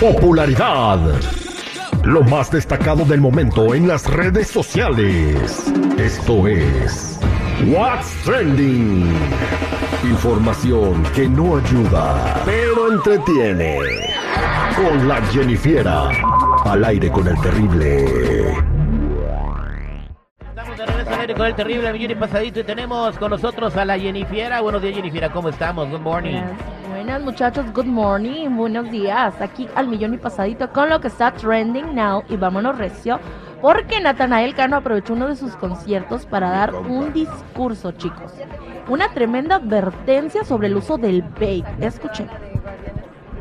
Popularidad. Lo más destacado del momento en las redes sociales. Esto es What's Trending. Información que no ayuda, pero entretiene. Con la Jennifiera. Al aire con el terrible. Estamos de regreso al aire con el terrible millón y pasadito y tenemos con nosotros a la Jennifiera. Buenos días, Jennifiera, ¿cómo estamos? Good morning. Buenas, muchachos, good morning, buenos días. Aquí al millón y pasadito con lo que está trending now y vámonos recio. Porque Natanael Cano aprovechó uno de sus conciertos para dar un discurso, chicos. Una tremenda advertencia sobre el uso del vape. Escuchen.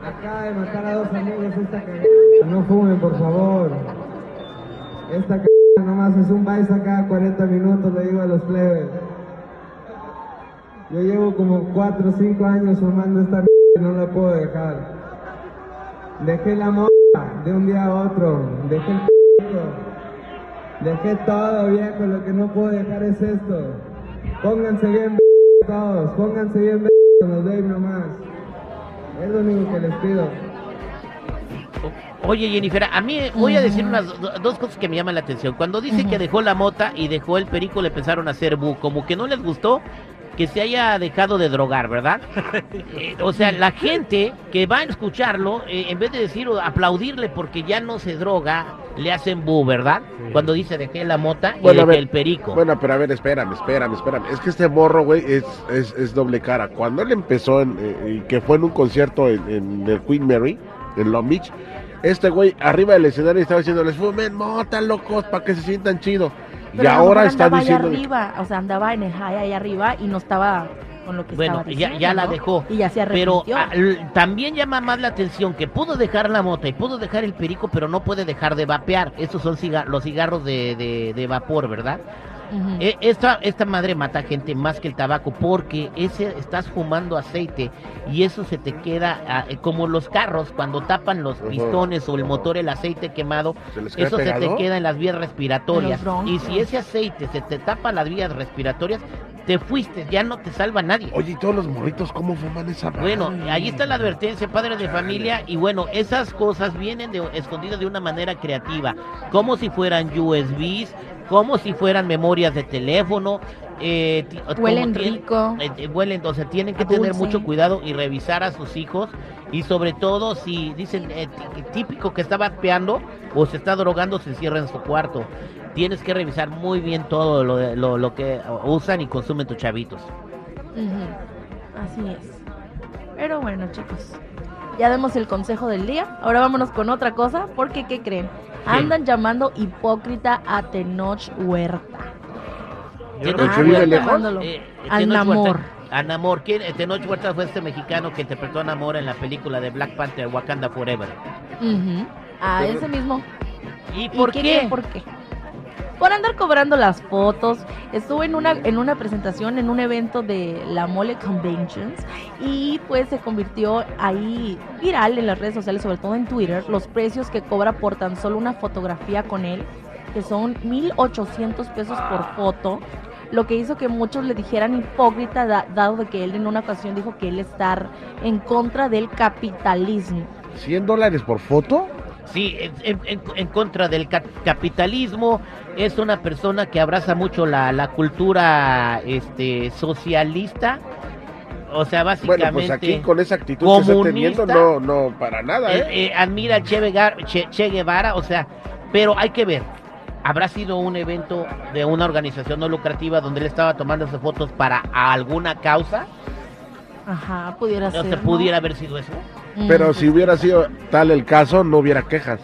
Acaba de matar a dos amigos esta cagada. No fumen, por favor. Esta cagada nomás es un baile cada 40 minutos, le digo a los plebes. Yo llevo como 4 o 5 años fumando esta mierda y no la puedo dejar. Dejé la moda de un día a otro. Dejé el p***. Dejé todo, viejo. Lo que no puedo dejar es esto. Pónganse bien todos. Pónganse bien con los Dave nomás. Es lo único que les pido. Oye, Jennifer, a mí voy a decir unas do- dos cosas que me llaman la atención. Cuando dice que dejó la mota y dejó el perico, le empezaron a hacer bu, como que no les gustó que se haya dejado de drogar, ¿verdad? Eh, o sea, la gente que va a escucharlo, eh, en vez de decir o aplaudirle porque ya no se droga, le hacen bu, ¿verdad? Cuando dice dejé la mota y Bueno, dejé ver, el perico. Bueno, pero a ver, espérame, espérame, espérame. Es que este morro, güey, es, es, es doble cara. Cuando él empezó, en, eh, que fue en un concierto en, en el Queen Mary, en Long Beach, este güey arriba del escenario estaba diciéndoles, fumen mota, locos, para que se sientan chido. Y Pero a lo ahora mejor está andaba diciendo... allá arriba, o sea, andaba en el high ahí arriba y no estaba con lo que Bueno, estaba ya, diciendo, ya la ¿no? dejó. Y ya se Pero arrepintió. ah, l- también llama más la atención que pudo dejar la mota y pudo dejar el perico, pero no puede dejar de vapear. Estos son ciga- los cigarros de, de- de vapor, ¿verdad? Eh, esta, esta madre mata gente más que el tabaco porque ese estás fumando aceite y eso se te queda ah, eh, como los carros cuando tapan los pistones o el motor el aceite quemado ¿Se eso se te queda en las vías respiratorias. Y si ese aceite se te tapa las vías respiratorias te fuiste ya no te salva nadie. Oye, ¿y todos los morritos cómo fuman esa madre? bueno, ahí está la advertencia, padres de familia, y bueno, esas cosas vienen de, escondidas de una manera creativa, como si fueran USBs, como si fueran memorias de teléfono. eh, Huelen rico. eh, eh, huelen, sea, tienen que tener mucho cuidado y revisar a sus hijos, y sobre todo si dicen eh, tí- típico que está vapeando o se está drogando, se encierra en su cuarto. Tienes que revisar muy bien todo lo, lo, lo que usan y consumen tus chavitos. Así es. Pero bueno, chicos. Ya demos el consejo del día. Ahora vámonos con otra cosa. Porque, ¿qué creen? Andan llamando hipócrita a Tenoch Huerta. Tenoch ¿El que vive lejos? Eh, Namor. ¿Quién? Eh, Tenoch Huerta fue este mexicano que interpretó a Namor en la película de Black Panther, Wakanda Forever. A Pero- ese mismo. ¿Y ¿Y por qué qué? ¿Por qué? Por andar cobrando las fotos. Estuve en una, en una presentación en un evento de la Mole Conventions y pues se convirtió ahí viral en las redes sociales, sobre todo en Twitter, los precios que cobra por tan solo una fotografía con él, que son 1.800 pesos por foto. Lo que hizo que muchos le dijeran hipócrita, da- dado que él en una ocasión dijo que él estar en contra del capitalismo. ¿100 dólares por foto? Sí, en, en- contra del ca- capitalismo. Es una persona que abraza mucho la, la cultura este, socialista. O sea, básicamente... Bueno, pues aquí con esa actitud que está teniendo, no, no, para nada, Eh, ¿eh? eh, admira a che, Vegar- che- Che Guevara, o sea, pero hay que ver. Habrá sido un evento de una organización no lucrativa donde él estaba tomándose fotos para alguna causa. Ajá, pudiera O ser. sea, ¿no? pudiera haber sido eso. Pero si hubiera sido tal el caso, no hubiera quejas.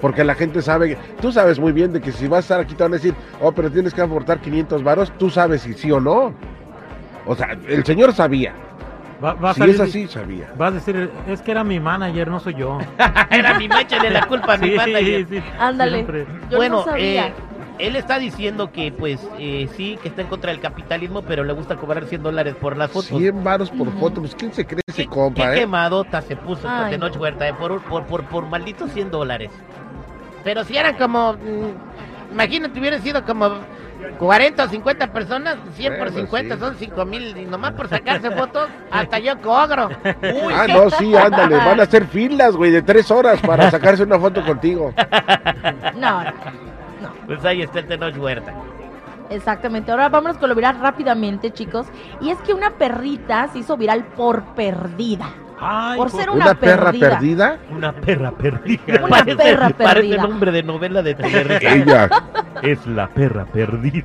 Porque la gente sabe, tú sabes muy bien de que si vas a estar aquí te van a decir, oh, pero tienes que aportar 500 varos, tú sabes si sí o no. O sea, el señor sabía. Va, va a Si salir- es así, sabía. Va a decir, es que era mi manager, no soy yo. Era mi mancha de la culpa a mi Sí, manager. sí, Ándale. siempre. Yo bueno, no sabía. eh, él está diciendo que, pues, eh, sí, que está en contra del capitalismo, pero le gusta cobrar 100 dólares por las fotos. 100 varos por foto, pues ¿quién se cree ese ¿Qué, compa, qué eh? quemadota se puso Ay, de Noche no. Huerta, eh, por, por, por, por malditos 100 dólares. Pero si eran como, mm, imagínate, hubieran sido como 40 o 50 personas, 100 por Bueno, 50 sí. son 5 mil. Y nomás por sacarse fotos, hasta yo cobro. Uy, Ah, no, sí, ándale. Van a hacer filas, güey, de tres horas para sacarse una foto contigo. No, no. Pues ahí está el Huerta. Exactamente. Ahora vámonos con lo viral rápidamente, chicos. Y es que una perrita se hizo viral por perdida. Ay, Por po- ser ¿Una, una, perra perdida? Una perra perdida. Una perra Parece perdida. nombre de novela de. Ella. Es la perra perdida.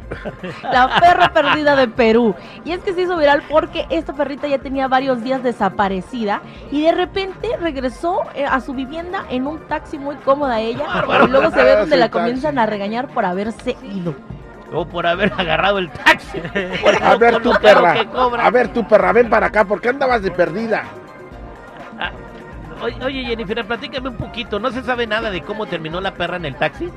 La perra perdida de Perú. Y es que se hizo viral porque esta perrita ya tenía varios días desaparecida y de repente regresó eh, a su vivienda en un taxi muy cómoda ella. Y luego se ve donde Sí, la comienzan a regañar por haberse ido. O por haber agarrado el taxi. A ver tu perra. A ver tu perra, ven para acá. ¿Por qué andabas de perdida? Ah, oye, Jennifer, platícame un poquito. ¿No se sabe nada de cómo terminó la perra en el taxi?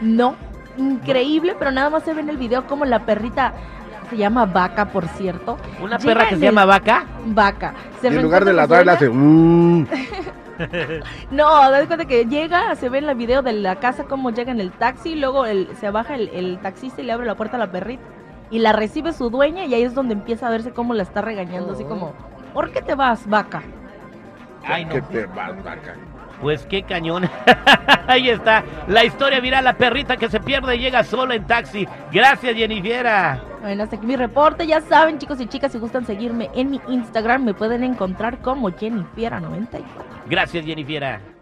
No, increíble, pero nada más se ve en el video como la perrita se llama Vaca, por cierto. ¿Una Llega perra que se el- llama vaca? Vaca. Se en lugar de con la hace. dueña. "Mm". No, das cuenta que llega, se ve en el video de la casa cómo llega en el taxi, y luego el- se baja el, el taxista y le abre la puerta a la perrita. Y la recibe su dueña y ahí es donde empieza a verse cómo la está regañando, así como, ¿por qué te vas, vaca? Ay, no. Que te vas, vaca. Pues qué cañón. Ahí está. La historia viral, la perrita que se pierde y llega sola en taxi. Gracias, Jennifer. Bueno, hasta aquí mi reporte. Ya saben, chicos y chicas, si gustan seguirme en mi Instagram, me pueden encontrar como Jennifiera94. Gracias, Jennifer.